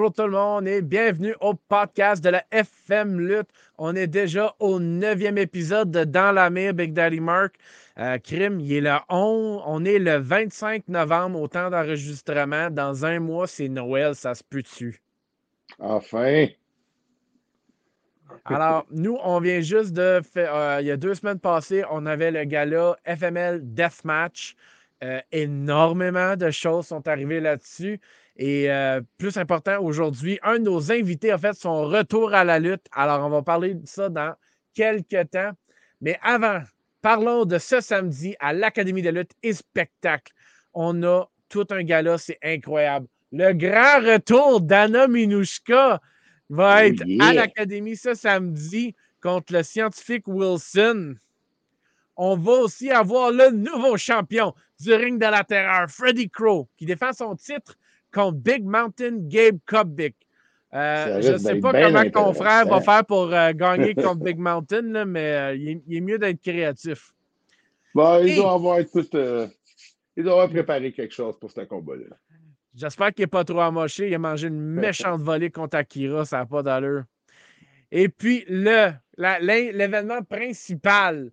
bonjour tout le monde et bienvenue au podcast de la FM Lutte. On est déjà au neuvième épisode de Dans la mer, Big Daddy Mark. Euh, crime, il est le 11, on est le 25 novembre au temps d'enregistrement. Dans un mois, c'est Noël, ça se peut dessus. Enfin. Alors, nous, on vient juste de faire, euh, il y a deux semaines passées, on avait le gala FML Deathmatch. Euh, énormément de choses sont arrivées là-dessus. Et euh, plus important, aujourd'hui, un de nos invités a fait son retour à la lutte. Alors, on va parler de ça dans quelques temps. Mais avant, parlons de ce samedi à l'Académie de lutte et spectacle. On a tout un gala, c'est incroyable. Le grand retour d'Anna Minushka va être à l'Académie ce samedi contre le scientifique Wilson. On va aussi avoir le nouveau champion du ring de la terreur, Freddy Crow, qui défend son titre contre Big Mountain Gabe Kubik. Euh, je ne sais pas comment ton frère va faire pour euh, gagner contre Big Mountain, mais euh, il, est, mieux d'être créatif. Bon, il, doit avoir tout, il doit avoir préparé quelque chose pour ce combat-là. J'espère qu'il n'est pas trop amoché. Il a mangé une méchante volée contre Akira, ça n'a pas d'allure. Et puis, l'événement principal,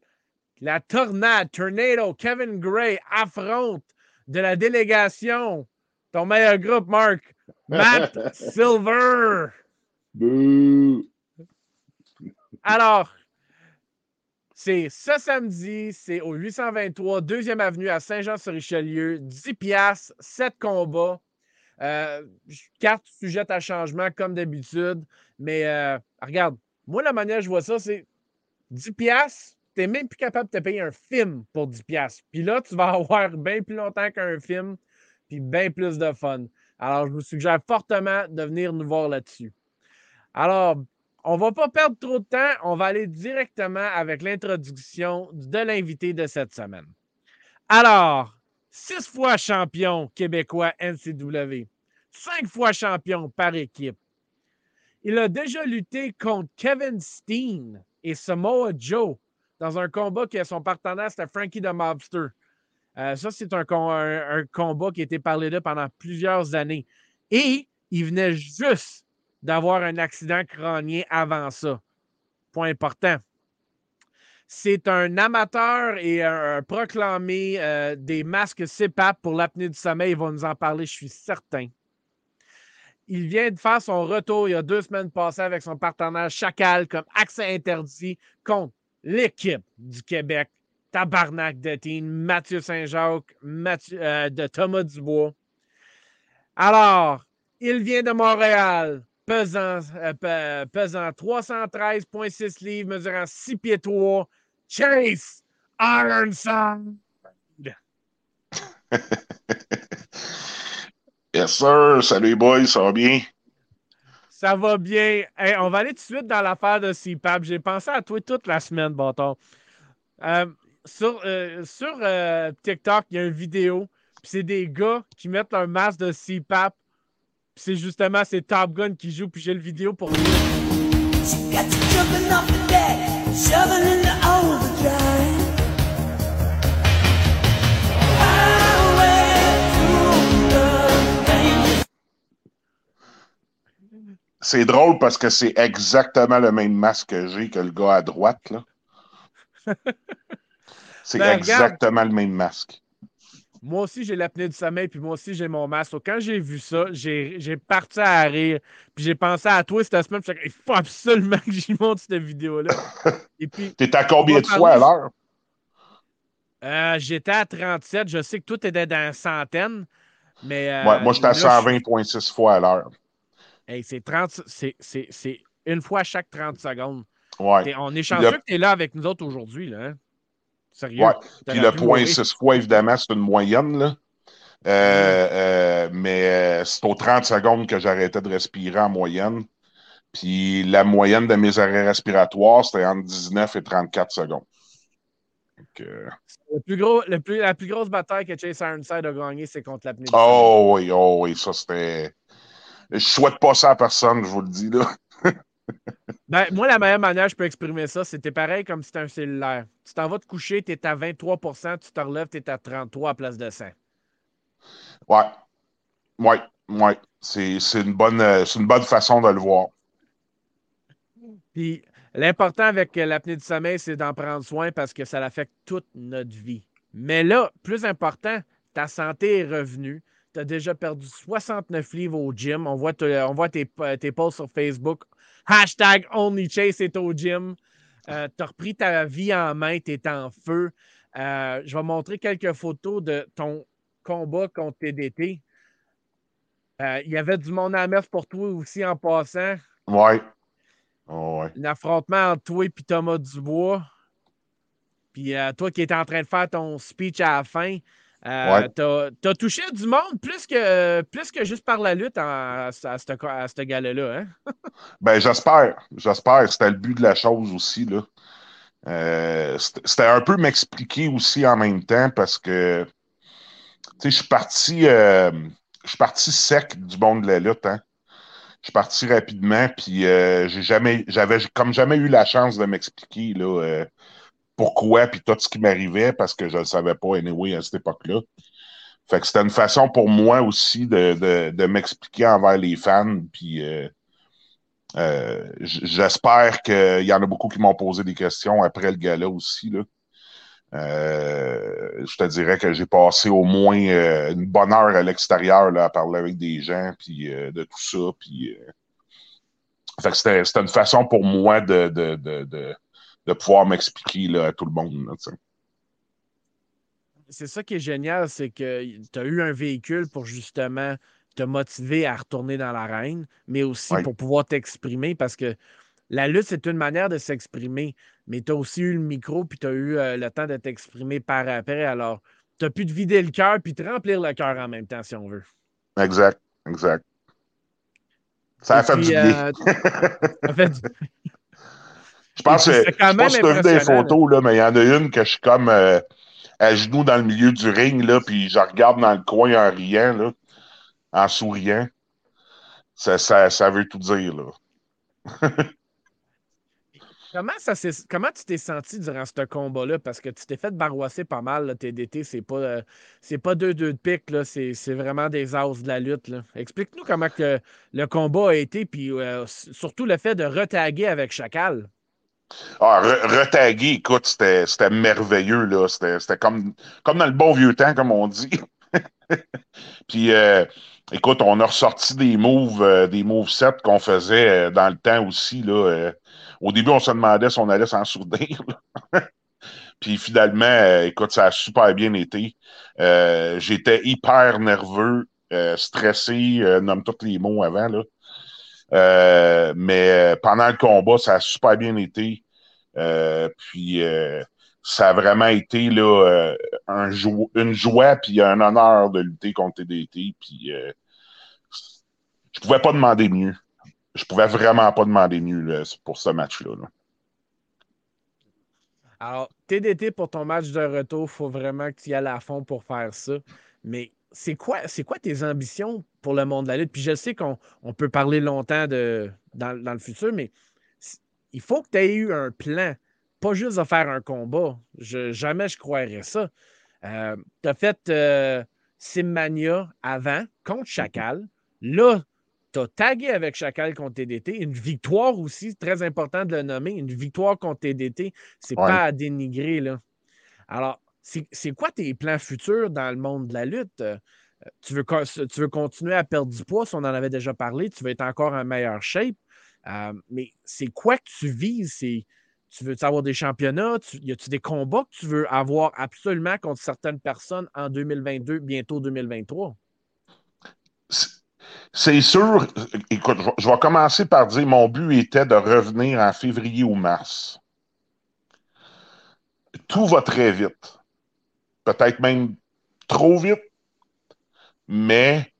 la tornade, Tornado, Kevin Gray affronte de la délégation ton meilleur groupe, Marc. Matt Silver. Alors, c'est ce samedi, c'est au 823 2e Avenue à Saint-Jean-sur-Richelieu. 10 piastres, 7 combats. Euh, carte sujette à changement comme d'habitude. Mais euh, regarde, moi, la manière que je vois ça, c'est 10 piastres, tu n'es même plus capable de te payer un film pour 10 piastres. Puis là, tu vas avoir bien plus longtemps qu'un film puis bien plus de fun. Alors, je vous suggère fortement de venir nous voir là-dessus. Alors, on ne va pas perdre trop de temps. On va aller directement avec l'introduction de l'invité de cette semaine. Alors, six fois champion québécois NCW, cinq fois champion par équipe. Il a déjà lutté contre Kevin Steen et Samoa Joe dans un combat qui a son partenaire, c'était Frankie the Mobster. Euh, ça, c'est un, combat qui a été parlé de pendant plusieurs années. Et il venait juste d'avoir un accident crânien avant ça. Point important. C'est un amateur et un, proclamé euh, des masques CPAP pour l'apnée du sommeil. Il va nous en parler, je suis certain. Il vient de faire son retour il y a deux semaines passées avec son partenaire Chacal comme accès interdit contre l'équipe du Québec tabarnak de team, Mathieu Saint-Jacques, euh, de Thomas Dubois. Alors, il vient de Montréal, pesant, euh, pesant 313,6 livres, mesurant 6 pieds 3. Chase Ironside. yes, sir. Salut, boys. Ça va bien? Ça va bien. on va aller tout de suite dans l'affaire de CPAP. J'ai pensé à toi toute la semaine, bâton. Euh, sur, euh, sur euh, TikTok, il y a une vidéo. c'est des gars qui mettent un masque de CPAP. c'est justement c'est Top Gun qui joue. Puis j'ai le vidéo pour. C'est drôle parce que c'est exactement le même masque que j'ai que le gars à droite. Là. C'est ben, exactement le même masque. Moi aussi, j'ai l'apnée du sommeil, puis moi aussi, j'ai mon masque. quand j'ai vu ça, j'ai parti à rire. Puis j'ai pensé à toi cette semaine. il faut absolument que j'y monte cette vidéo-là. T'es à combien de fois à l'heure? Euh, j'étais à 37. Je sais que toi, t'étais dans centaine. Mais, euh, moi, j'étais à 120,6 fois à l'heure. c'est 30. C'est une fois chaque 30 secondes. Ouais. on est chanceux que tu es là avec nous autres aujourd'hui. Hein? Sérieux? Ouais. Puis le point 6 fois, évidemment, c'est une moyenne. Là. Euh, euh, mais euh, c'est aux 30 secondes que j'arrêtais de respirer en moyenne. Puis la moyenne de mes arrêts respiratoires, c'était entre 19 et 34 secondes. le plus gros, le plus, la plus grosse bataille que Chase Ironside a gagnée, c'est contre l'apnée. Oh oui, oh oui, ça c'était. Je souhaite pas ça à personne, je vous le dis là. Ben, moi, la meilleure manière que je peux exprimer ça, c'était pareil comme si c'était un cellulaire. Tu t'en vas te coucher, tu es à 23% tu te relèves, tu es à 33 à place de 100. Ouais. Ouais. Oui, c'est une, bonne, une bonne façon de le voir. Puis l'important avec l'apnée du sommeil, c'est d'en prendre soin parce que ça affecte toute notre vie. Mais là, plus important, ta santé est revenue. Tu as déjà perdu 69 livres au gym. On voit, on voit tes, tes posts sur Facebook. Hashtag OnlyChase est au gym. Euh, tu as repris ta vie en main, tu es en feu. Euh, je vais montrer quelques photos de ton combat contre TDT. Euh, il y avait du monde à mettre pour toi aussi en passant. Ouais. Oh, ouais. Un affrontement entre toi et Thomas Dubois. Puis toi qui étais en train de faire ton speech à la fin, euh, T'as touché du monde plus que, plus que juste par la lutte à, à, ce gars-là. Hein? ben, j'espère. J'espère. C'était le but de la chose aussi. Là. Euh, C'était un peu m'expliquer aussi en même temps parce que je suis parti. Euh, je suis parti sec du monde de la lutte. Hein. Je suis parti rapidement, puis j'avais comme jamais eu la chance de m'expliquer là, pourquoi, puis tout ce qui m'arrivait, parce que je ne le savais pas, anyway, à cette époque-là. Fait que c'était une façon pour moi aussi de, de, m'expliquer envers les fans, puis euh, euh, j'espère qu'il y en a beaucoup qui m'ont posé des questions après le gala aussi, là. Euh, je te dirais que j'ai passé au moins une bonne heure à l'extérieur à parler avec des gens, puis de tout ça. Fait que c'était une façon pour moi de, de, de pouvoir m'expliquer à tout le monde. c'est ça qui est génial, c'est que tu as eu un véhicule pour justement te motiver à retourner dans l'arène, mais aussi pour pouvoir t'exprimer parce que la lutte, c'est une manière de s'exprimer, mais tu as aussi eu le micro puis tu as eu euh, le temps de t'exprimer par après. Alors, tu as pu te vider le cœur puis te remplir le cœur en même temps, si on veut. Exact, exact. Ça a fait, du bien. Euh, ça fait du je pense que, je pense que tu as vu des photos, là, mais il y en a une que je suis comme euh, à genoux dans le milieu du ring, là, puis je regarde dans le coin en riant, là, en souriant. Ça, ça, ça veut tout dire, là. Comment, ça comment tu t'es senti durant ce combat-là? Parce que tu t'es fait barroisser pas mal. Là, TDT, c'est pas, euh, pas deux deux de pique, c'est, vraiment des as de la lutte. Explique-nous comment que le combat a été, puis euh, surtout le fait de retaguer avec Chacal. Ah, retaguer, écoute, c'était merveilleux, là. C'était comme, comme dans le bon vieux temps, comme on dit. Puis, euh, écoute, on a ressorti des moves, euh, des moves sets qu'on faisait euh, dans le temps aussi, là. au début, on se demandait si on allait s'en souvenir. Puis finalement, écoute, ça a super bien été. J'étais hyper nerveux, stressé, nomme tous les mots avant, là. Euh, mais pendant le combat, ça a super bien été. Euh, puis euh, ça a vraiment été là, un une joie puis un honneur de lutter contre TDT. Puis je pouvais pas demander mieux. Je pouvais vraiment pas demander mieux pour ce match-là. Alors, TDT pour ton match de retour, faut vraiment que tu y ailles à fond pour faire ça. Mais c'est quoi, quoi tes ambitions pour le monde de la lutte? Puis je sais qu'on peut parler longtemps de, dans, le futur, mais il faut que tu aies eu un plan, pas juste de faire un combat. jamais je croirais ça. Euh, tu as fait euh, Simmania avant contre. Chacal. Là, tu as tagué avec Chacal contre TDT. Une victoire aussi, très important de le nommer. Une victoire contre TDT, c'est pas à dénigrer. Là. Alors, c'est quoi tes plans futurs dans le monde de la lutte? Tu veux, tu veux continuer à perdre du poids, on en avait déjà parlé, tu veux être encore en meilleure shape. Euh, mais c'est quoi que tu vises? Tu veux avoir des championnats? y a-tu des combats que tu veux avoir absolument contre certaines personnes en 2022, bientôt 2023? C'est sûr. Écoute, je vais commencer par dire mon but était de revenir en février ou mars. Tout va très vite peut-être même trop vite, mais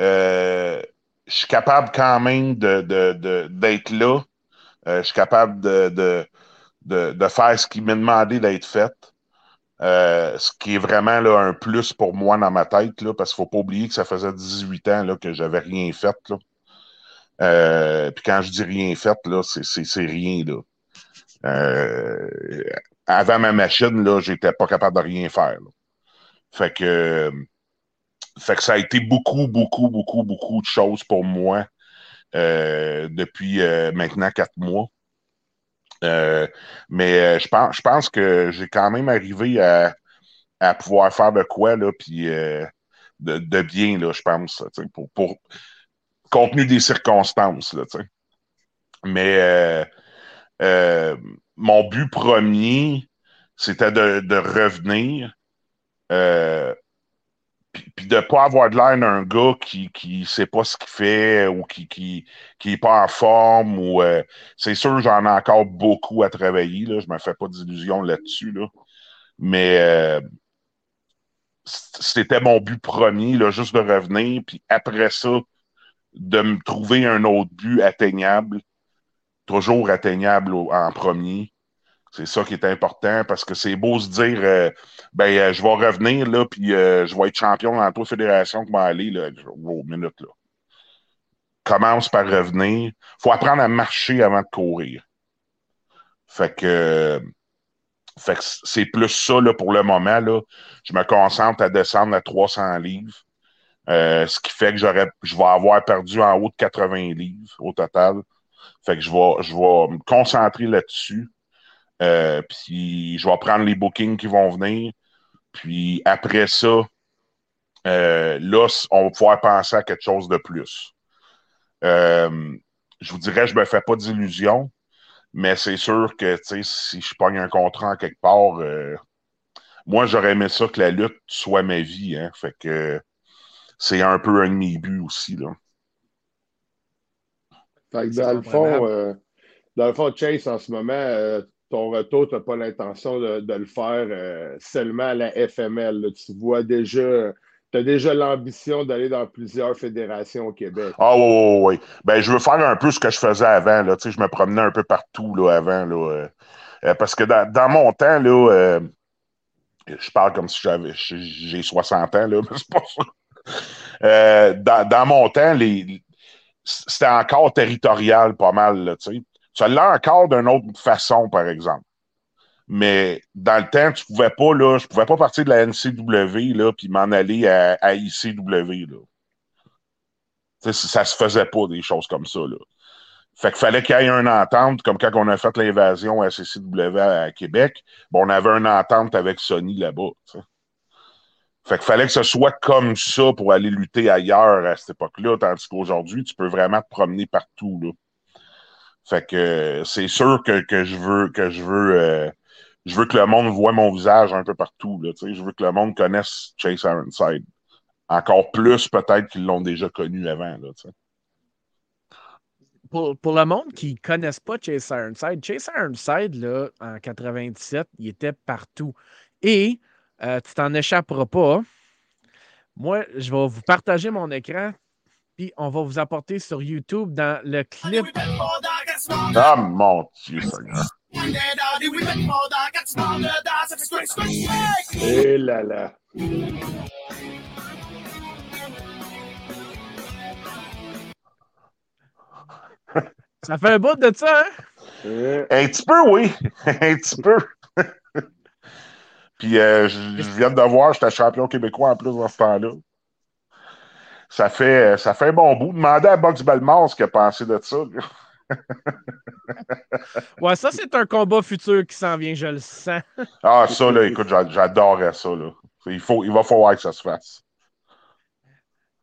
euh, je suis capable quand même d'être de, là. Euh, je suis capable de, faire ce qui m'est demandé d'être fait. Euh, ce qui est vraiment là, un plus pour moi dans ma tête, là, parce qu'il ne faut pas oublier que ça faisait 18 ans là, que j'avais rien fait. Puis quand je dis rien fait, là, c'est rien. Là. avant ma machine, là, j'étais pas capable de rien faire. Fait que fait que ça a été beaucoup, beaucoup, beaucoup, beaucoup de choses pour moi depuis maintenant quatre mois. mais je pense, je pense que j'ai quand même arrivé à, à pouvoir faire de quoi, là, puis de, bien, là, je pense, pour, pour compte tenu des circonstances. Là, Mais euh, euh, mon but premier, c'était de, revenir. Euh, puis de pas avoir de l'air d'un gars qui ne sait pas ce qu'il fait ou qui qui, qui est pas en forme ou c'est sûr j'en ai encore beaucoup à travailler là, je me fais pas d'illusions là-dessus là. Mais c'était mon but premier là, juste de revenir puis après ça de me trouver un autre but atteignable, toujours atteignable en premier. C'est ça qui est important parce que c'est beau se dire euh, ben euh, je vais revenir là, puis euh, je vais être champion dans toute fédération qui va aller là. Oh, minute là. Commence par revenir. faut apprendre à marcher avant de courir. Fait que, fait que c'est plus ça là, pour le moment. Là. Je me concentre à descendre à 300 livres. Ce qui fait que je vais avoir perdu en haut de 80 livres au total. Fait que je vais, je vais me concentrer là-dessus. Euh, puis je vais prendre les bookings qui vont venir. Puis après ça, euh, là, on va pouvoir penser à quelque chose de plus. je vous dirais, je me fais pas d'illusions, mais c'est sûr que si je pogne un contrat en quelque part, moi j'aurais aimé ça que la lutte soit ma vie. Hein, fait que c'est un peu un de mes buts aussi. Là. Fait que dans le fond, euh, dans le fond, Chase, en ce moment, euh, ton retour, tu n'as pas l'intention de, le faire euh, seulement à la FML. Tu vois déjà. Tu as déjà l'ambition d'aller dans plusieurs fédérations au Québec. Ah oui, oui, oui. Ben, je veux faire un peu ce que je faisais avant. Là. Tu sais, je me promenais un peu partout là, avant. Là, parce que dans, mon temps, là, je parle comme si j'avais j'ai 60 ans, là, mais c'est pas ça. Euh, dans, mon temps, c'était encore territorial pas mal. Là, ça l'a encore d'une autre façon, par exemple. Mais dans le temps, tu pouvais pas, là, je pouvais pas partir de la NCW là, puis m'en aller à, ICW. Là. Ça se faisait pas des choses comme ça. Là. Fait qu'il fallait qu'il y ait une entente, comme quand on a fait l'invasion à CCW à Québec, on avait une entente avec Sony là-bas. Fait qu'il fallait que ce soit comme ça pour aller lutter ailleurs à cette époque-là, tandis qu'aujourd'hui, tu peux vraiment te promener partout. Là. Fait que c'est sûr que, je veux que je veux euh, je veux que le monde voit mon visage un peu partout. Là, je veux que le monde connaisse Chase Ironside. Encore plus peut-être qu'ils l'ont déjà connu avant. Là, pour, pour, le monde qui ne connaisse pas Chase Ironside, Chase Ironside, là, en 97, il était partout. Et euh, tu t'en échapperas pas. Moi, je vais vous partager mon écran, puis on va vous apporter sur YouTube dans le clip. Ah mon Dieu, Et eh là là. Ça fait un bout de ça, hein? Euh. Un petit peu, oui. un petit peu. Puis euh, je, viens de voir, j'étais champion québécois en plus dans ce temps-là. Ça fait, ça fait un bon bout. Demandez à Box Belmont ce qu'il a pensé de ça. ouais, ça, c'est un combat futur qui s'en vient, je le sens. ah, ça, là, écoute, j'adorerais ça. Là. Il, faut, il va falloir que ça se fasse.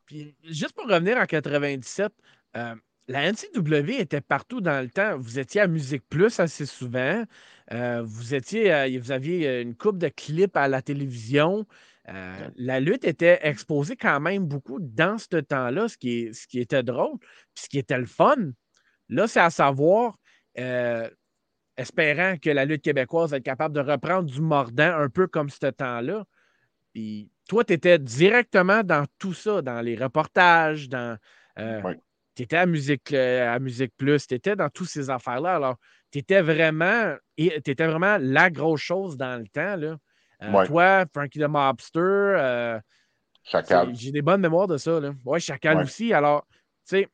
Puis, juste pour revenir en 97, euh, la NCW était partout dans le temps. Vous étiez à Musique Plus assez souvent. Euh, vous étiez, euh, vous aviez une coupe de clips à la télévision. la lutte était exposée quand même beaucoup dans ce temps-là, ce qui, ce qui était drôle, puis ce qui était le fun. Là, c'est à savoir, espérant que la lutte québécoise va être capable de reprendre du mordant un peu comme ce temps-là. Puis toi, tu étais directement dans tout ça, dans les reportages, dans. Tu étais à Musique, à Musique Plus, tu étais dans toutes ces affaires-là. Alors, tu étais vraiment, étais vraiment la grosse chose dans le temps. Là. Euh, toi, Frankie the Mobster. Euh, Chacal. J'ai des bonnes mémoires de ça. Là. Ouais, Chacal aussi. Alors, tu sais,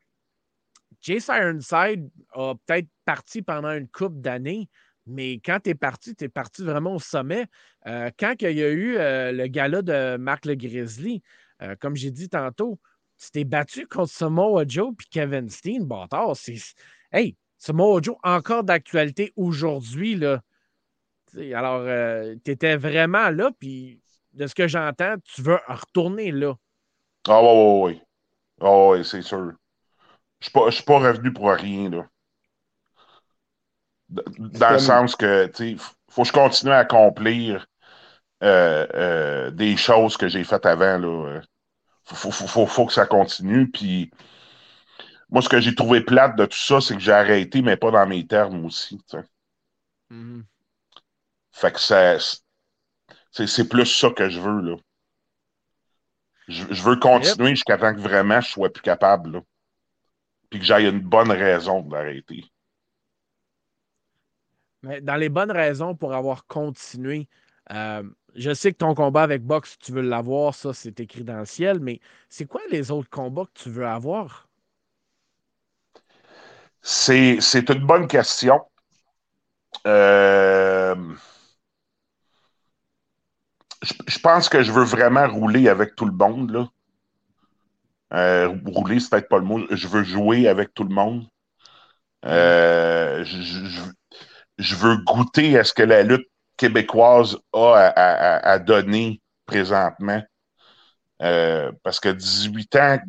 Jace Ironside a peut-être parti pendant une couple d'années, mais quand tu es parti, tu es parti vraiment au sommet. Euh, quand il y a eu le gala de Marc Le Grizzly, comme j'ai dit tantôt, tu t'es battu contre Samoa Joe puis Kevin Steen, bâtard. C'est... Hey, Samoa Joe, encore d'actualité aujourd'hui. Là. alors, tu étais vraiment là, puis de ce que j'entends, tu veux retourner là. Ah, oui, oui, oui. Ah, oui, c'est sûr. Je ne suis pas revenu pour rien, là. Dans le sens que, tu faut que je continue à accomplir euh, euh, des choses que j'ai faites avant, là. Faut, faut, faut, que ça continue. Puis, moi, ce que j'ai trouvé plate de tout ça, c'est que j'ai arrêté, mais pas dans mes termes aussi. Mm-hmm. Fait que ça. C'est plus ça que je veux, là. Je, veux continuer jusqu'à temps que vraiment je sois plus capable, là. Puis que j'aille une bonne raison d'arrêter. Mais dans les bonnes raisons pour avoir continué, euh, je sais que ton combat avec Box, tu veux l'avoir, ça c'est écrit dans le ciel, mais c'est quoi les autres combats que tu veux avoir? C'est une bonne question. Euh, je, pense que je veux vraiment rouler avec tout le monde. Là. Euh, rouler, c'est peut-être pas le mot. Je veux jouer avec tout le monde. Euh, je, veux goûter à ce que la lutte québécoise a à, donner présentement. Euh, parce que 18 ans,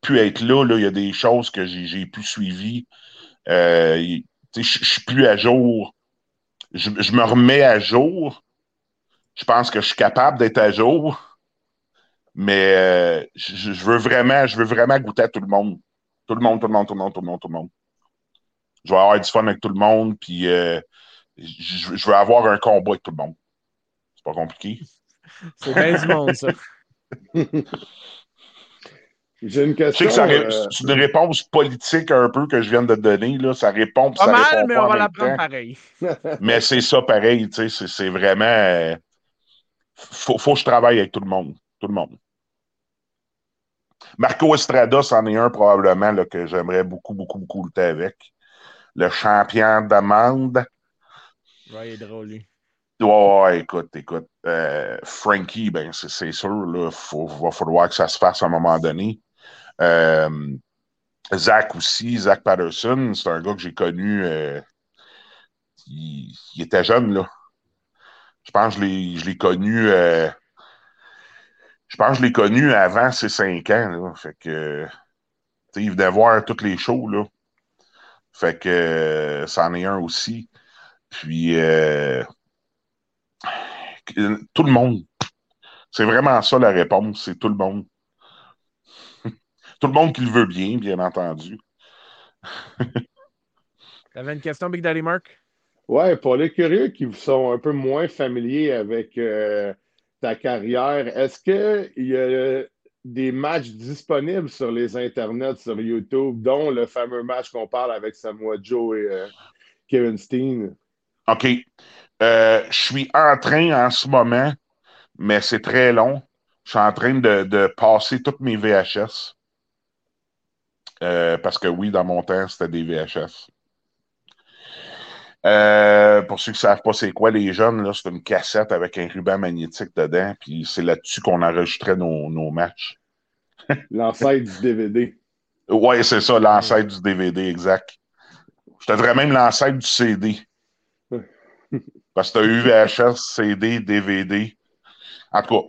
pu être là, il y a des choses que j'ai pu suivre. je suis plus à jour. Je, me remets à jour, je pense que je suis capable d'être à jour, mais euh, je, veux vraiment, je veux vraiment goûter à tout le monde. Tout le monde, tout le monde, tout le monde, tout le monde, tout le monde. Je veux avoir du fun avec tout le monde, puis euh, je, veux avoir un combat avec tout le monde. C'est pas compliqué. C'est bien du monde, ça. J'ai une question. Je sais que euh, c'est une réponse politique un peu que je viens de te donner. Là. Ça répond, pas ça mal, répond mais on va la prendre pareil. mais c'est ça pareil. C'est vraiment faut, faut que je travaille avec tout le monde. Tout le monde. Marco Estrada, c'en est un probablement là, que j'aimerais beaucoup, beaucoup, beaucoup lutter avec. Le champion d'amende. Ouais, il est drôle, lui. Ouais, écoute, écoute. Euh, Frankie, ben, c'est sûr, il va falloir que ça se fasse à un moment donné. Euh, Zach aussi, Zach Patterson, c'est un gars que j'ai connu. Euh, il, était jeune, là. Je pense que je l'ai connu. Je pense que je l'ai connu avant ses cinq ans. Là. Fait que. Il venait voir toutes les shows. Là. Fait que c'en est un aussi. Puis euh, tout le monde. C'est vraiment ça la réponse, c'est tout le monde. tout le monde qui le veut bien, bien entendu. T'avais une question, Big Daddy Mark? Ouais, pour les curieux qui sont un peu moins familiers avec euh, ta carrière, est-ce qu'il y a des matchs disponibles sur les internets, sur YouTube, dont le fameux match qu'on parle avec Samoa Joe et euh, Kevin Steen? OK. Euh, je suis en train en ce moment, mais c'est très long. Je suis en train de, passer toutes mes VHS. parce que oui, dans mon temps, c'était des VHS. Euh, pour ceux qui ne savent pas c'est quoi les jeunes, c'est une cassette avec un ruban magnétique dedans, puis c'est là-dessus qu'on enregistrait nos, nos matchs. l'ancêtre du DVD. Oui, c'est ça, l'ancêtre du DVD, exact. Je te dirais même l'ancêtre du CD. Parce que tu as eu VHS, CD, DVD. En tout cas.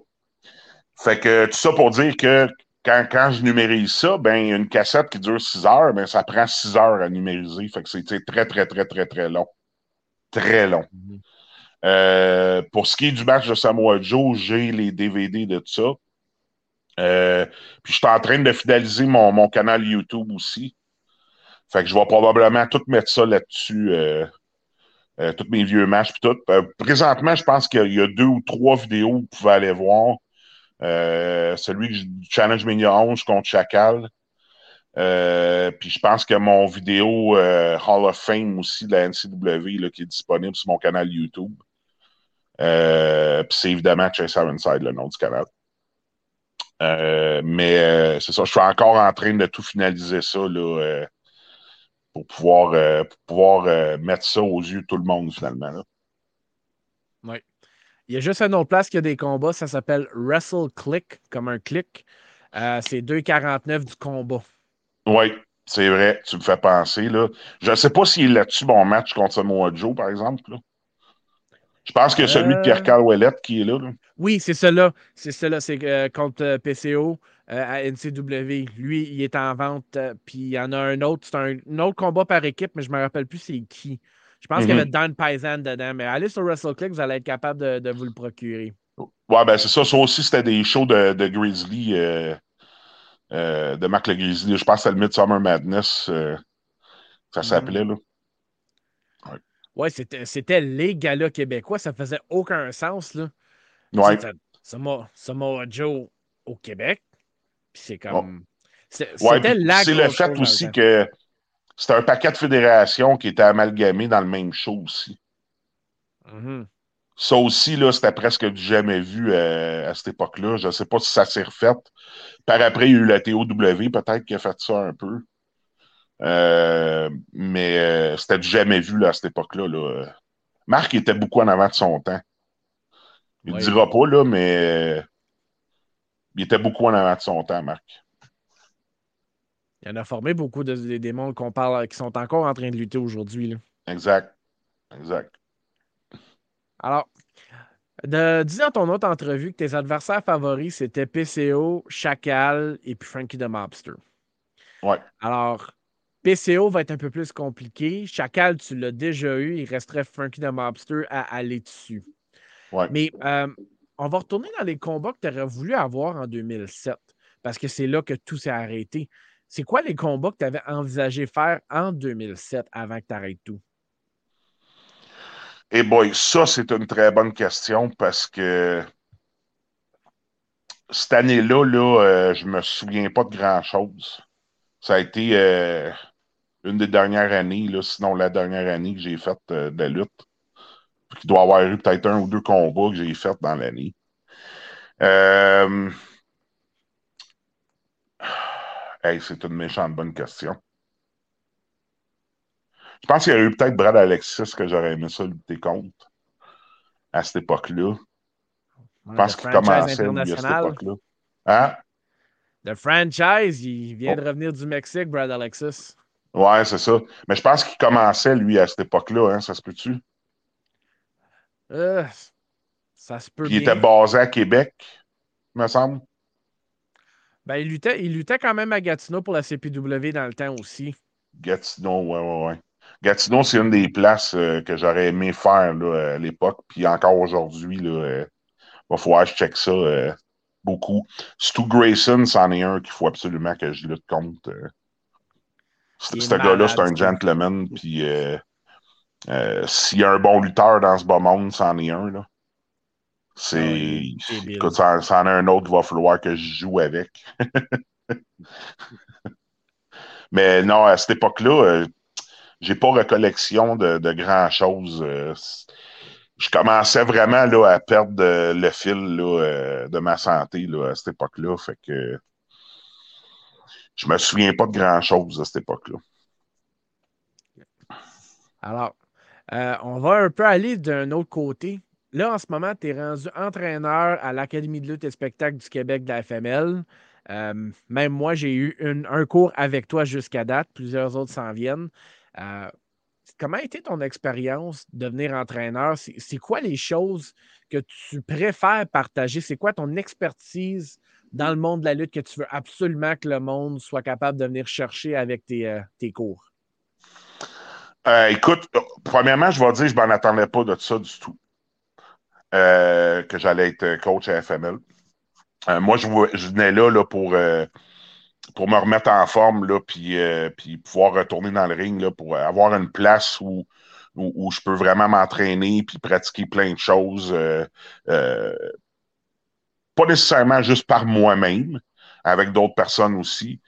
Fait que tout ça pour dire que quand, quand je numérise ça, ben une cassette qui dure 6 heures, ben ça prend 6 heures à numériser. Fait que c'est très, très, très, très, très long très long. Mhm. Euh, pour ce qui est du match de Samoa Joe, j'ai les DVD de tout ça. Euh, puis je suis en train de fidéliser mon, canal YouTube aussi. Fait que je vais probablement tout mettre ça là-dessus. Euh, tous mes vieux matchs puis tout. présentement, je pense qu'il y a deux ou trois vidéos que vous pouvez aller voir. celui du Challenge Mania 11 contre Chacal. Euh, puis je pense que mon vidéo euh, Hall of Fame aussi de la NCW qui est disponible sur mon canal YouTube. Euh, c'est évidemment Chase Ironside, le nom du canal. mais c'est ça, je suis encore en train de tout finaliser ça là, pour pouvoir, pouvoir mettre ça aux yeux de tout le monde finalement. Oui. Il y a juste une autre place qui a des combats, ça s'appelle Wrestle Click, comme un clic. Euh, c'est 2,49 du combat. Oui, c'est vrai, tu me fais penser. Là. Je ne sais pas s'il a tu mon match contre Samoa Joe, par exemple. Je pense que celui de Pierre-Carl Ouellette qui est là. Oui, c'est cela. C'est cela. C'est euh, contre euh, PCO à NCW. Lui, il est en vente. puis il y en a un autre. C'est un, autre combat par équipe, mais je ne me rappelle plus c'est qui. Je pense qu'il y avait mm-hmm. Dan Paisan dedans, mais allez sur WrestleClick, vous allez être capable de, vous le procurer. Ouais, ben c'est ça. Ça aussi, c'était des shows de, de Grizzly, euh, de Marc le Grizzly. Je pense c'était le Midsummer Madness, euh, ça mm-hmm. s'appelait, là. Ouais, ouais c'était les galas québécois. Ça faisait aucun sens, là. Ouais. Samoa Joe au Québec. Puis c'est comme. C'était ouais, C'est le fait aussi que c'était un paquet de fédérations qui étaient amalgamées dans le même show aussi. Mm-hmm. Ça aussi, là, c'était presque du jamais vu euh, à cette époque-là. Je ne sais pas si ça s'est refait. Par après, il y a eu la TOW, peut-être, qui a fait ça un peu. Euh, mais euh, c'était jamais vu là, à cette époque-là. Là. Marc était beaucoup en avant de son temps. Il ne dira pas, là, mais il était beaucoup en avant de son temps, Marc. Il en a formé beaucoup de, des mondes qu'on parle, qui sont encore en train de lutter aujourd'hui. Exact. Exact. Alors, de, dis dans ton autre entrevue que tes adversaires favoris, c'était PCO, Chacal et puis Frankie the Mobster. Ouais. Alors, PCO va être un peu plus compliqué. Chacal, tu l'as déjà eu. Il resterait Frankie the Mobster à aller dessus. Ouais. Mais euh, on va retourner dans les combats que tu aurais voulu avoir en 2007 parce que c'est là que tout s'est arrêté. C'est quoi les combats que tu avais envisagé faire en 2007 avant que tu arrêtes tout? Eh boy, ça, c'est une très bonne question parce que cette année-là, là, euh, je ne me souviens pas de grand-chose. Ça a été euh, une des dernières années, là, sinon la dernière année que j'ai faite euh, de lutte. Il doit y avoir eu peut-être un ou deux combats que j'ai faits dans l'année. Euh, c'est une méchante bonne question. Je pense qu'il y a eu peut-être Brad Alexis que j'aurais aimé ça lutter contre à cette époque-là. Je pense qu'il commençait à cette époque-là. Hein? Le franchise, il vient de oh. revenir du Mexique, Brad Alexis. Ouais, c'est ça. Mais je pense qu'il commençait, lui, à cette époque-là. Hein? Ça se peut-tu? Euh, ça se peut. il était basé à Québec, me semble. Ben, il, luttait, il luttait quand même à Gatineau pour la CPW dans le temps aussi. Gatineau, ouais, ouais, ouais. Gatineau, c'est une des places euh, que j'aurais aimé faire là, à l'époque. Puis encore aujourd'hui, il euh, va falloir que je check ça euh, beaucoup. Stu Grayson, c'en est un qu'il faut absolument que je lutte contre. Ce gars-là, c'est un gentleman. Puis s'il y a un bon lutteur dans ce bas monde, c'en est un. Là. C'est. écoute, ça, en a un autre qu'il va falloir que je joue avec. Mais non, à cette époque-là, j'ai pas recollection de, de grand-chose. Euh, je commençais vraiment là, à perdre le fil là, euh, de ma santé là, à cette époque-là. Fait que je me souviens pas de grand-chose à cette époque-là. Alors, on va un peu aller d'un autre côté. Là, en ce moment, tu es rendu entraîneur à l'Académie de lutte et spectacle du Québec de la FML. Euh, même moi, j'ai eu un cours avec toi jusqu'à date. Plusieurs autres s'en viennent. Euh, comment a été ton expérience de devenir entraîneur? C'est quoi les choses que tu préfères partager? C'est quoi ton expertise dans le monde de la lutte que tu veux absolument que le monde soit capable de venir chercher avec tes, euh, cours? écoute, premièrement, je vais dire, je ne m'en attendais pas de ça du tout. Euh, que j'allais être coach à FML. Euh, moi, je, venais là, là pour, euh, pour me remettre en forme, là, puis, puis pouvoir retourner dans le ring, là, pour avoir une place où, où, je peux vraiment m'entraîner puis pratiquer plein de choses. pas nécessairement juste par moi-même, avec d'autres personnes aussi,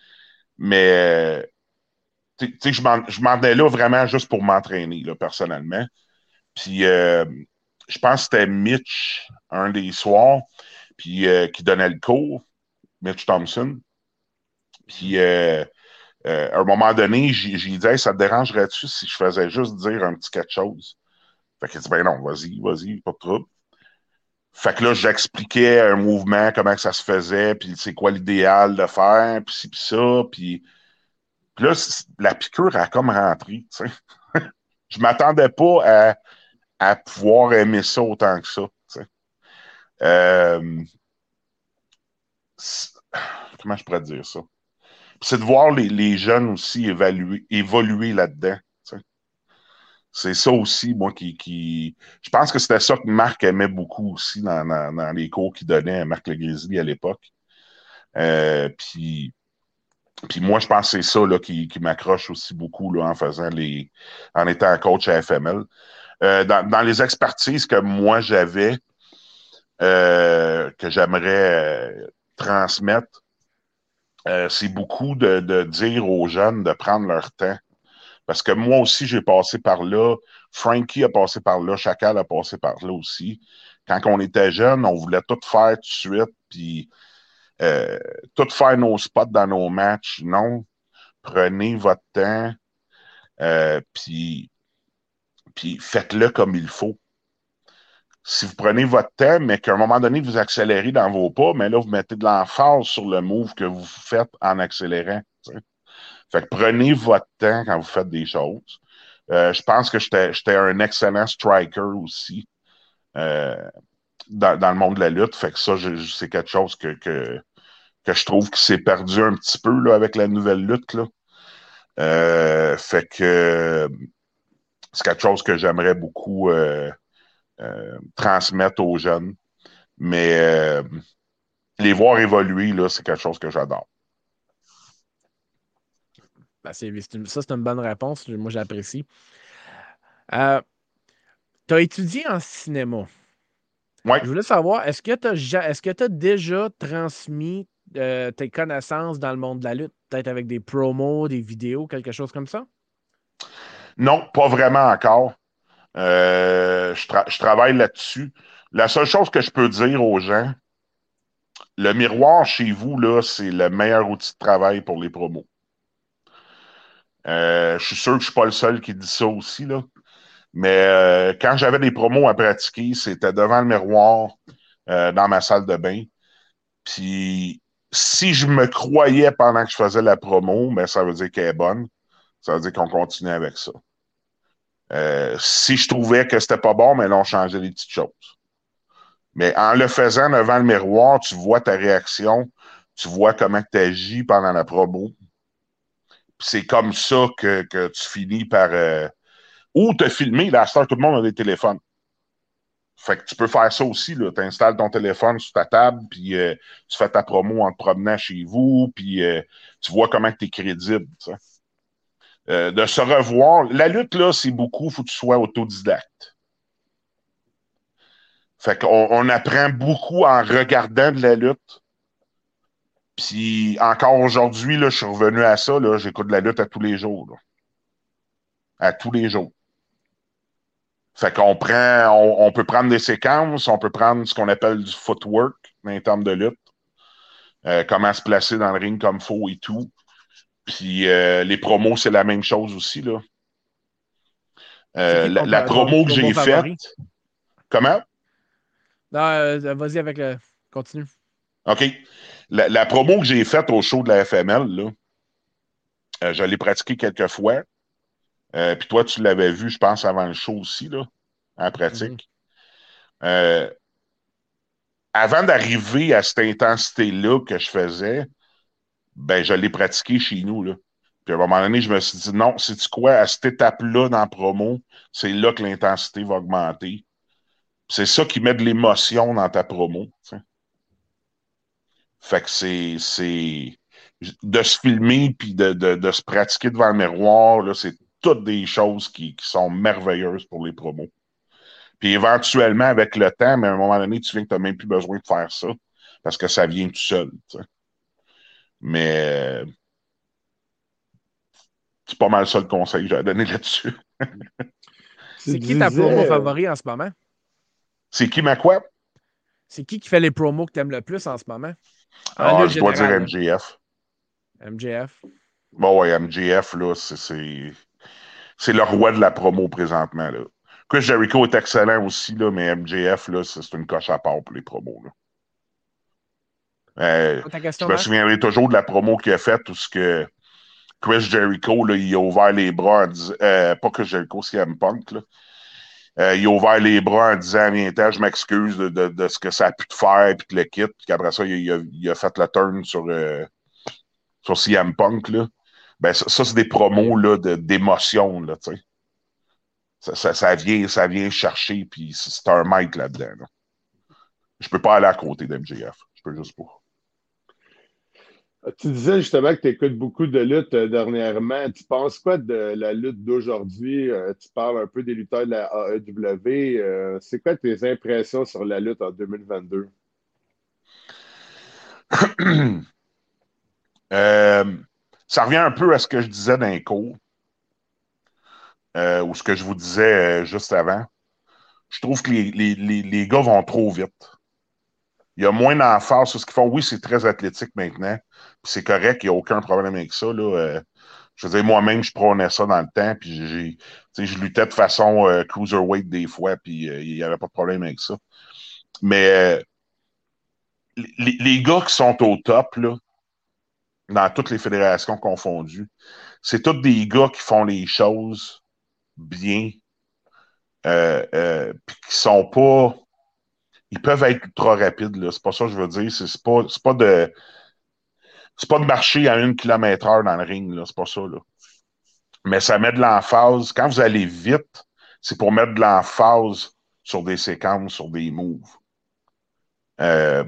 mais je m'en venais là vraiment juste pour m'entraîner, personnellement. Puis je pense que c'était Mitch, un des soirs, puis euh, qui donnait le cours, Mitch Thompson. Puis euh, euh, à un moment donné, j'ai dit ça te dérangerait-tu si je faisais juste dire un petit quelque chose? Fait qu'il dit Ben non, vas-y, vas-y, pas de trouble. Fait que là, j'expliquais un mouvement, comment ça se faisait, puis c'est quoi l'idéal de faire, puis puis ça, puis... là, la piqûre a comme rentré, tu sais. je m'attendais pas à, à, pouvoir aimer ça autant que ça, tu sais. Euh, comment je pourrais dire ça? C'est de voir les, les jeunes aussi évaluer, évoluer là-dedans. C'est ça aussi, moi, qui, qui. Je pense que c'était ça que Marc aimait beaucoup aussi dans, dans, les cours qu'il donnait à Marc Legrisly à l'époque. Euh, puis, puis moi, je pense que c'est ça là, qui, qui m'accroche aussi beaucoup là, en faisant les. en étant coach à FML. Euh, dans, dans, les expertises que moi j'avais, euh, que j'aimerais transmettre, euh, c'est beaucoup de, dire aux jeunes de prendre leur temps. Parce que moi aussi, j'ai passé par là. Frankie a passé par là. Chacal a passé par là aussi. Quand on était jeune, on voulait tout faire tout de suite, puis euh, tout faire nos spots dans nos matchs. Non. Prenez votre temps, euh, puis, puis faites-le comme il faut. Si vous prenez votre temps, mais qu'à un moment donné, vous accélérez dans vos pas, mais là, vous mettez de l'emphase sur le move que vous faites en accélérant. Fait que prenez votre temps quand vous faites des choses. Euh, je pense que j'étais un excellent striker aussi euh, dans, dans, le monde de la lutte. Fait que ça, c'est quelque chose que, que, que, je trouve qui s'est perdu un petit peu là, avec la nouvelle lutte. Là. Euh, fait que c'est quelque chose que j'aimerais beaucoup euh, transmettre aux jeunes. Mais euh, les voir évoluer, là, c'est quelque chose que j'adore. Ben, ça, c'est une bonne réponse. Moi, j'apprécie. Euh, tu as étudié en cinéma. Je voulais savoir, est-ce que tu as, déjà transmis euh, tes connaissances dans le monde de la lutte? Peut-être avec des promos, des vidéos, quelque chose comme ça? Non, pas vraiment encore. Euh, je, travaille là-dessus. La seule chose que je peux dire aux gens, le miroir chez vous, c'est le meilleur outil de travail pour les promos. Euh, je suis sûr que je suis pas le seul qui dit ça aussi, là. Mais euh, quand j'avais des promos à pratiquer, c'était devant le miroir, dans ma salle de bain. Puis si je me croyais pendant que je faisais la promo, ben, ça veut dire qu'elle est bonne. Ça veut dire qu'on continue avec ça. Euh, si je trouvais que c'était pas bon, mais là, on changeait les petites choses. Mais en le faisant devant le miroir, tu vois ta réaction, tu vois comment tu agis pendant la promo c'est comme ça que, que, tu finis par. Euh, ou te filmer, là, à tout le monde a des téléphones. Fait que tu peux faire ça aussi. Tu installes ton téléphone sur ta table, puis euh, tu fais ta promo en te promenant chez vous, puis tu vois comment tu es crédible. Euh, de se revoir. La lutte, là, c'est beaucoup, il faut que tu sois autodidacte. Fait qu'on on apprend beaucoup en regardant de la lutte puis encore aujourd'hui, je suis revenu à ça. J'écoute de la lutte à tous les jours. À tous les jours. Fait qu'on prend, on, peut prendre des séquences, on peut prendre ce qu'on appelle du footwork les termes de lutte. Euh, comment se placer dans le ring comme faut et tout. Puis euh, les promos, c'est la même chose aussi. Là. Euh, la, promo que j'ai faite. Comment? vas-y avec le. Continue. OK la, promo que j'ai faite au show de la FML, là, euh, je l'ai pratiqué quelques fois. Euh, puis toi, tu l'avais vu, je pense, avant le show aussi, là, en pratique. Mhm. Euh, avant d'arriver à cette intensité-là que je faisais, ben, je l'ai pratiqué chez nous, là. Puis à un moment donné, je me suis dit, non, c'est quoi, à cette étape-là dans la promo, c'est là que l'intensité va augmenter. C'est ça qui met de l'émotion dans ta promo. Fait que c'est, de se filmer puis de, de, de, se pratiquer devant le miroir, c'est toutes des choses qui, qui, sont merveilleuses pour les promos. Puis éventuellement, avec le temps, mais à un moment donné, tu viens que tu n'as même plus besoin de faire ça parce que ça vient tout seul. Mais c'est pas mal ça le conseil que j'ai à donner là-dessus. c'est qui ta promo favori en ce moment? C'est qui ma quoi? C'est qui qui fait les promos que tu aimes le plus en ce moment? Ah, je dois dire MJF. MJF. Bon, ouais, MJF, là, c'est. C'est le roi de la promo présentement. Là. Chris Jericho est excellent aussi, là, mais MJF, là, c'est une coche à part pour les promos. Là. Euh, je me souviendrai toujours de la promo qu'il a faite où ce que Chris Jericho, là, il a ouvert les bras en disant, euh, pas Chris Jericho, c'est M Punk, là. Euh, il a ouvert les bras en disant Viens, je m'excuse de, de, de, ce que ça a pu te faire, puis que le kit, puis qu'après ça, il a, il, a, fait le turn sur, euh, sur CM Punk. Là. Ben, ça, ça c'est des promos d'émotion, là, tu sais. Ça, ça, ça, vient, ça vient chercher, puis c'est un mic là-dedans. Là. Je peux pas aller à côté d'MJF. Je peux juste pas. Tu disais justement que tu écoutes beaucoup de luttes euh, dernièrement. Tu penses quoi de la lutte d'aujourd'hui? Euh, tu parles un peu des lutteurs de la AEW. Euh, c'est quoi tes impressions sur la lutte en 2022? ça revient un peu à ce que je disais les cours, ou ce que je vous disais juste avant. Je trouve que les, les gars vont trop vite. Il y a moins d'emphase sur ce qu'ils font. Oui, c'est très athlétique maintenant. C'est correct, il n'y a aucun problème avec ça. Là. Euh, je veux dire, moi-même, je prenais ça dans le temps, puis je luttais de façon euh, cruiserweight des fois, puis euh, il n'y avait pas de problème avec ça. Mais les, les, gars qui sont au top, là, dans toutes les fédérations confondues, c'est tous des gars qui font les choses bien, puis qui sont pas ils peuvent être ultra rapides. Là. C'est pas ça que je veux dire. C'est, pas, de. C'est pas de marcher à une kilomètre heure dans le ring, là. C'est pas ça, là. Mais ça met de l'emphase. Quand vous allez vite, c'est pour mettre de l'emphase sur des séquences, sur des moves. Euh,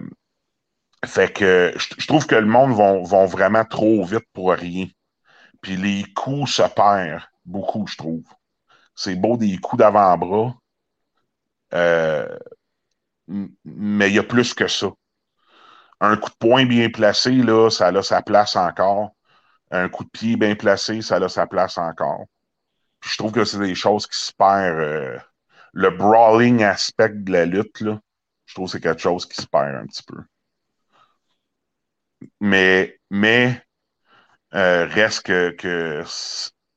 fait que je, trouve que le monde vont, vont vraiment trop vite pour rien. Puis les coups se perdent beaucoup, je trouve. C'est beau des coups d'avant-bras. Euh, mais il y a plus que ça. Un coup de poing bien placé, là, ça a sa place encore. Un coup de pied bien placé, ça a sa place encore. je trouve que c'est des choses qui se perdent. Euh, le brawling aspect de la lutte, là, je trouve que c'est quelque chose qui se perd un petit peu. Mais, mais euh, reste que, que,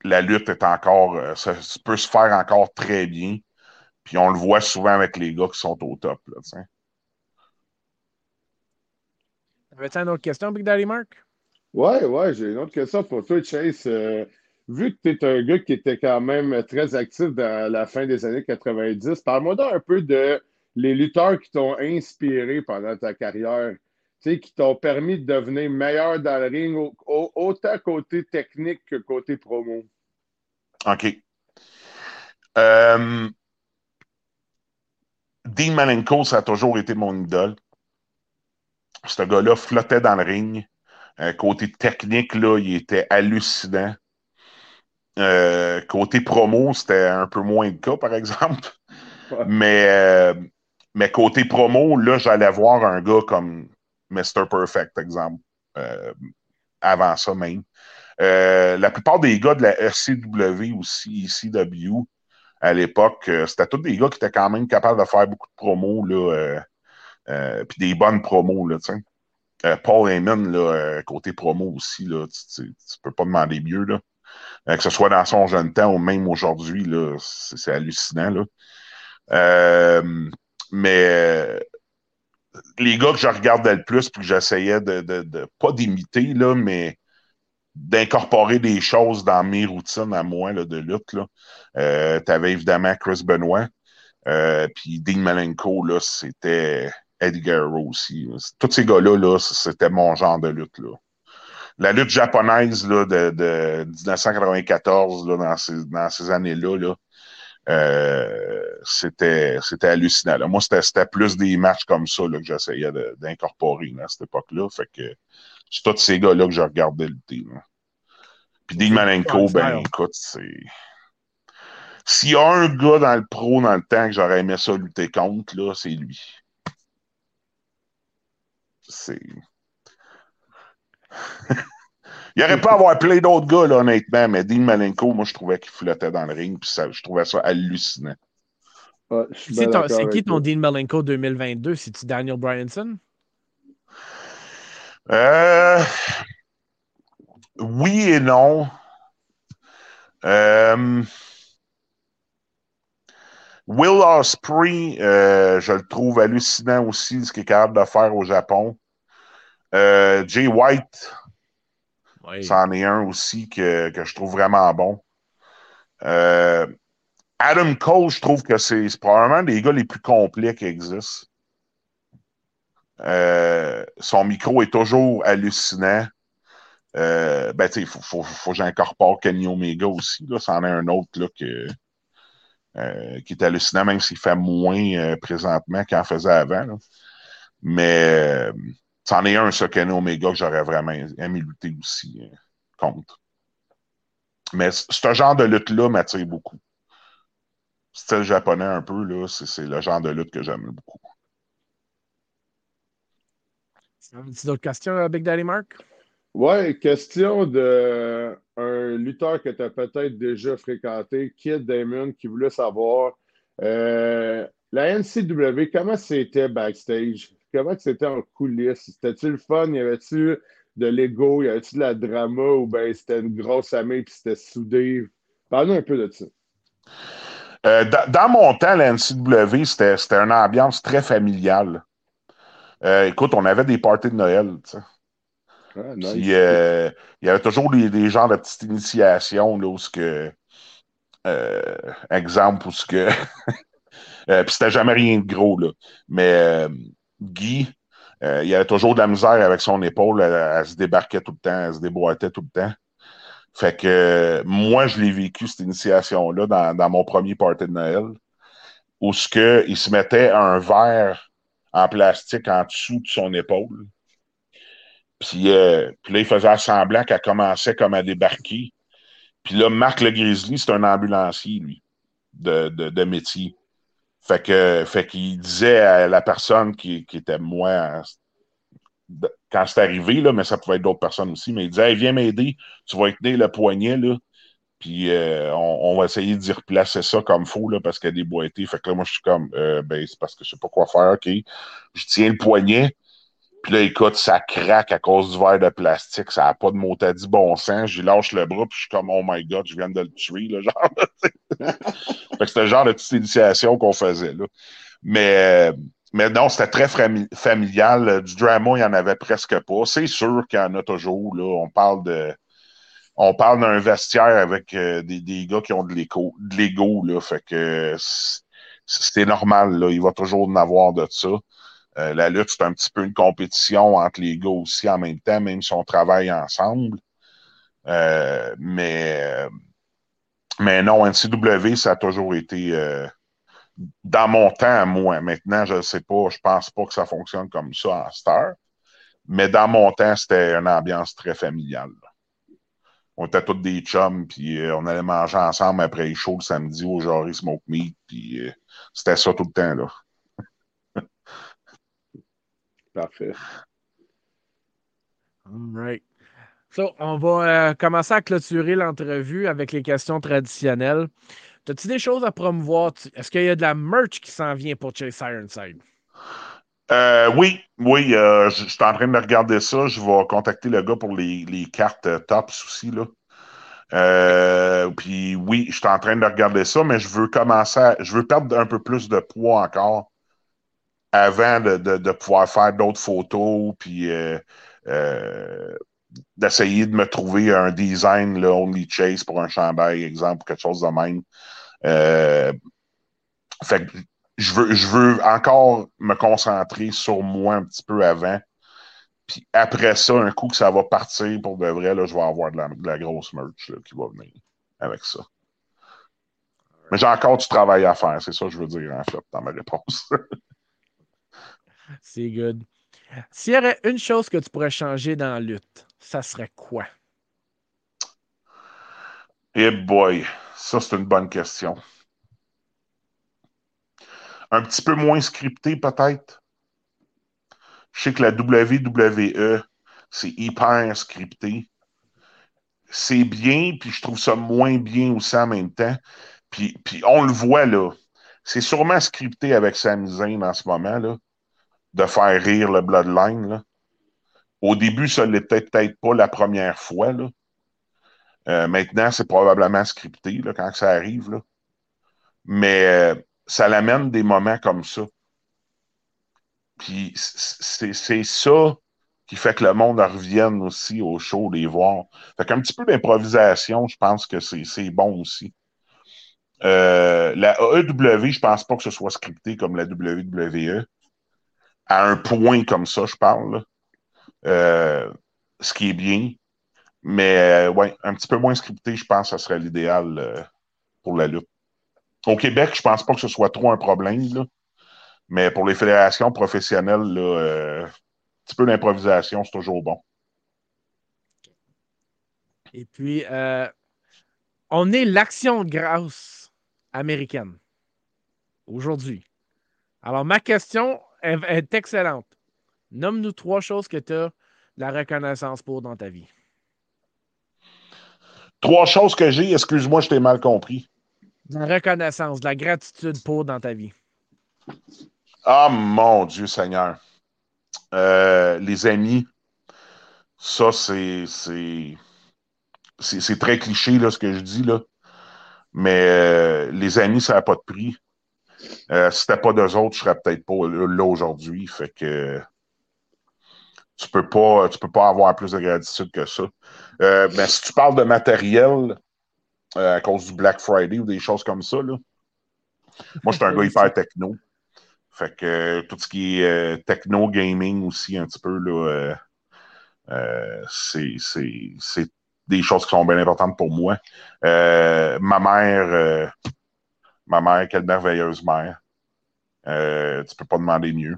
la lutte est encore, euh, ça peut se faire encore très bien. Puis on le voit souvent avec les gars qui sont au top. Là, Avais-tu une autre question, Big Daddy Mark? Ouais, ouais, j'ai une autre question pour toi, Chase. Euh, vu que tu es un gars qui était quand même très actif dans la fin des années 90, parle-moi donc un peu de les lutteurs qui t'ont inspiré pendant ta carrière, qui t'ont permis de devenir meilleur dans le ring, autant côté technique que côté promo. OK. Euh, Dean Malenko, ça a toujours été mon idole. Ce gars-là flottait dans le ring. Euh, côté technique, là, il était hallucinant. Euh, côté promo, c'était un peu moins le cas, par exemple. Mais, euh, mais côté promo, là, j'allais voir un gars comme Mr. Perfect, exemple. avant ça même. la plupart des gars de la SCW aussi, ECW, à l'époque, euh, c'était tous des gars qui étaient quand même capables de faire beaucoup de promos, là, euh, euh, puis des bonnes promos, là, Paul Heyman, là, côté promo aussi, là, tu, ne peux pas demander mieux, là. que ce soit dans son jeune temps ou même aujourd'hui, c'est, hallucinant, là. mais les gars que je regardais le plus, puis que j'essayais de, de, pas d'imiter, mais d'incorporer des choses dans mes routines à moi là, de lutte. Euh, tu avais évidemment Chris Benoit, euh, puis Dean Malenko, là, c'était Eddie Guerrero aussi. Tous ces gars-là, là, c'était mon genre de lutte. Là. La lutte japonaise là, de, de 1994, là, dans ces, dans ces années-là, là, euh, c'était, c'était hallucinant. Moi, c'était, c'était plus des matchs comme ça là, que j'essayais d'incorporer à cette époque-là. Fait que c'est tous ces gars-là que je regardais lutter. Là. Puis Dean Malenko, ben écoute, c'est. S'il y a un gars dans le pro dans le temps que j'aurais aimé ça lutter contre, là, c'est lui. C'est. Il aurait pas à avoir plein d'autres gars, là, honnêtement, mais Dean Malenko, moi, je trouvais qu'il flottait dans le ring, puis ça, je trouvais ça hallucinant. c'est qui ton Dean Malenko 2022? C'est-tu Daniel Bryanson? Euh, oui et non. Euh, Will Osprey, euh, je le trouve hallucinant aussi, ce qu'il est capable de faire au Japon. Euh, Jay White, c'en est un aussi que, je trouve vraiment bon. Adam Cole, je trouve que c'est probablement des gars les plus complets qui existent. Son micro est toujours hallucinant. ben, tu sais, il faut, que j'incorpore Kenny Omega aussi. Là. C'en est un autre là, euh, qui est hallucinant, même s'il fait moins euh, présentement qu'il en faisait avant. Mais euh, c'en est un, ça, Kenny Omega, que j'aurais vraiment aimé lutter aussi contre. Mais ce genre de lutte-là m'attire beaucoup. Style japonais un peu, là, c'est le genre de lutte que j'aime beaucoup. D'autres questions, Big Daddy Mark? Ouais, question de un lutteur que tu as peut-être déjà fréquenté, Kid Damon, qui voulait savoir euh, la NCW, comment c'était backstage? Comment c'était en coulisses? C'était-tu le fun? Y avait-tu de l'ego? Y avait-tu de la drama? Ou bien c'était une grosse amie puis c'était soudé? Parle-nous un peu de ça. Euh, dans, mon temps, la NCW, c'était une ambiance très familiale. Euh, écoute, on avait des parties de Noël, tu sais. Ah, euh, il y avait toujours des, genres de petites initiations, là, où ce que. Euh, exemple, où ce que. Puis c'était jamais rien de gros, là. Mais Guy, il avait toujours de la misère avec son épaule. Elle, se débarquait tout le temps, elle se déboîtait tout le temps. Fait que moi, je l'ai vécu, cette initiation-là, dans, dans, mon premier party de Noël, où ce que il se mettait un verre en plastique en dessous de son épaule. Puis, euh, puis là, il faisait semblant qu'elle commençait comme à débarquer. Puis là, Marc Le Grizzly, c'est un ambulancier, lui, de, métier. Fait que fait qu'il disait à la personne qui, était moi quand c'est arrivé, là, mais ça pouvait être d'autres personnes aussi, mais il disait Viens m'aider, tu vas tenir le poignet, là, puis euh, on, va essayer d'y replacer ça comme faux, là, parce qu'elle est déboîtée. Fait que là, moi, je suis comme euh, ben, c'est parce que je sais pas quoi faire, OK. Je tiens le poignet, puis là, écoute, ça craque à cause du verre de plastique. Ça n'a pas de mot à dit bon sens. J'y lâche le bras, puis je suis comme, oh my god, je viens de le tuer, là, genre. fait que c'était le genre de petite initiation qu'on faisait, là. Mais, mais non, c'était très familial. Du drama, il n'y en avait presque pas. C'est sûr qu'il y en a toujours, là. On parle de. On parle d'un vestiaire avec euh, des, des, gars qui ont de l'ego, là. Fait que c'est normal, là. Il va toujours en avoir de ça. Euh, la lutte, c'est un petit peu une compétition entre les gars aussi en même temps, même si on travaille ensemble. Euh, mais, mais non, NCW, ça a toujours été euh, dans mon temps, moi. Maintenant, je ne sais pas, je pense pas que ça fonctionne comme ça en Star. Mais dans mon temps, c'était une ambiance très familiale. On était tous des chums, puis on allait manger ensemble après les shows le samedi au Jory Smoke Meat, puis c'était ça tout le temps, là. Parfait. All right. So, on va euh, commencer à clôturer l'entrevue avec les questions traditionnelles. As-tu des choses à promouvoir? Est-ce qu'il y a de la merch qui s'en vient pour Chase Ironside? Euh, oui, oui, euh, je suis en train de regarder ça. Je vais contacter le gars pour les, cartes TOPS aussi. Là. puis oui, je suis en train de regarder ça, mais je veux commencer, je veux perdre un peu plus de poids encore avant de, pouvoir faire d'autres photos, puis euh, euh, d'essayer de me trouver un design, le Only Chase pour un chandail, exemple, quelque chose de même. Euh, fait que je veux, je veux encore me concentrer sur moi un petit peu avant. Puis après ça, un coup que ça va partir pour de vrai, là, je vais avoir de la, grosse merch qui va venir avec ça. Mais j'ai encore du travail à faire, c'est ça que je veux dire en fait dans ma réponse. C'est good. S'il y aurait une chose que tu pourrais changer dans la lutte, ça serait quoi? Eh boy, ça c'est une bonne question. Un petit peu moins scripté peut-être. Je sais que la WWE, c'est hyper scripté. C'est bien, puis je trouve ça moins bien aussi en même temps. Puis, on le voit là. C'est sûrement scripté avec Sami Zayn en ce moment. Là de faire rire le Bloodline. Au début, ça ne l'était peut-être pas la première fois. Là. Euh, maintenant, c'est probablement scripté là, quand ça arrive. Là. Mais, ça l'amène des moments comme ça. Puis c'est ça qui fait que le monde revienne aussi au show, les voir. Fait qu'un petit peu d'improvisation, je pense que c'est bon aussi. Euh, la AEW, je pense pas que ce soit scripté comme la WWE. À un point comme ça, je parle. Euh, ce qui est bien. Mais euh, ouais, un petit peu moins scripté, je pense que ce serait l'idéal pour la lutte. Au Québec, je pense pas que ce soit trop un problème. Mais pour les fédérations professionnelles, là, petit peu d'improvisation, c'est toujours bon. Et puis, euh, on est l'action de grâce américaine aujourd'hui. Alors, ma question est, excellente. Nomme-nous trois choses que tu as la reconnaissance pour dans ta vie. Trois choses que j'ai, excuse-moi, je t'ai mal compris. De la reconnaissance, de la gratitude pour dans ta vie. Ah, mon Dieu Seigneur. Euh, les amis, ça, c'est. C'est très cliché là, ce que je dis, là. Mais euh, les amis, ça n'a pas de prix. Euh, si c'était pas d'eux autres, je serais peut-être pas là aujourd'hui. Fait que tu peux pas, tu peux pas avoir plus de gratitude que ça. mais si tu parles de matériel à cause du Black Friday ou des choses comme ça, là, moi, je suis un gars hyper techno. Fait que tout ce qui est euh, techno gaming aussi, un petit peu, euh, euh, c'est des choses qui sont bien importantes pour moi. ma mère, ma mère, quelle merveilleuse mère. tu peux pas demander mieux.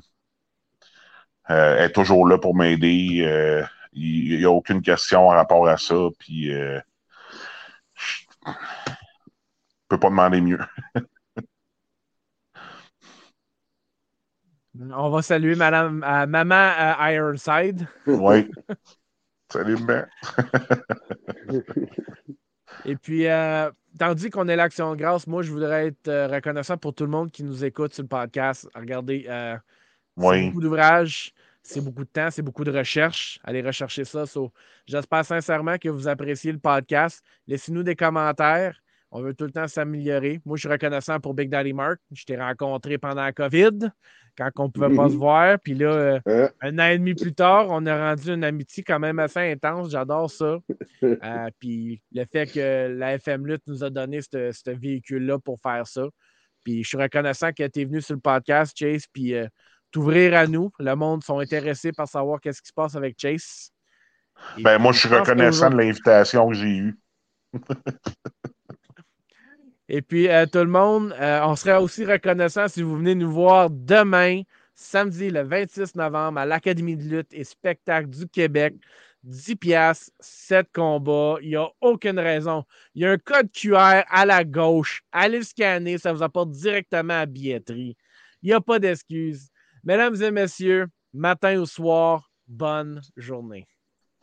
elle est toujours là pour m'aider. Il n'y a aucune question en rapport à ça. Puis, je peux pas demander mieux. On va saluer Madame, euh, Maman euh, Ironside. Oui. Salut, mère. Et puis, euh, tandis qu'on est l'Action de grâce, moi, je voudrais être reconnaissant pour tout le monde qui nous écoute sur le podcast. Regardez, beaucoup d'ouvrages, c'est beaucoup de temps, c'est beaucoup de recherche. Allez rechercher ça. J'espère sincèrement que vous appréciez le podcast. Laissez-nous des commentaires. On veut tout le temps s'améliorer. Moi, je suis reconnaissant pour Big Daddy Mark. Je t'ai rencontré pendant la COVID quand on ne pouvait pas se voir. Puis là, euh, un an et demi plus tard, on a rendu une amitié quand même assez intense. J'adore ça. Euh, puis le fait que la FM Lutte nous a donné ce véhicule-là pour faire ça. Puis je suis reconnaissant que tu es venu sur le podcast, Chase, puis euh, t'ouvrir à nous. Le monde sont intéressés par savoir qu'est-ce qui se passe avec Chase. ben, moi, je suis reconnaissant de l'invitation que j'ai eue. Et puis, euh, tout le monde, euh, on serait aussi reconnaissant si vous venez nous voir demain, samedi le 26 novembre, à l'Académie de lutte et spectacle du Québec. 10 piastres, 7 combats. Il n'y a aucune raison. Il y a un code QR à la gauche. Allez le scanner, ça vous apporte directement à la billetterie. Il n'y a pas d'excuses. Mesdames et messieurs, matin ou soir, bonne journée.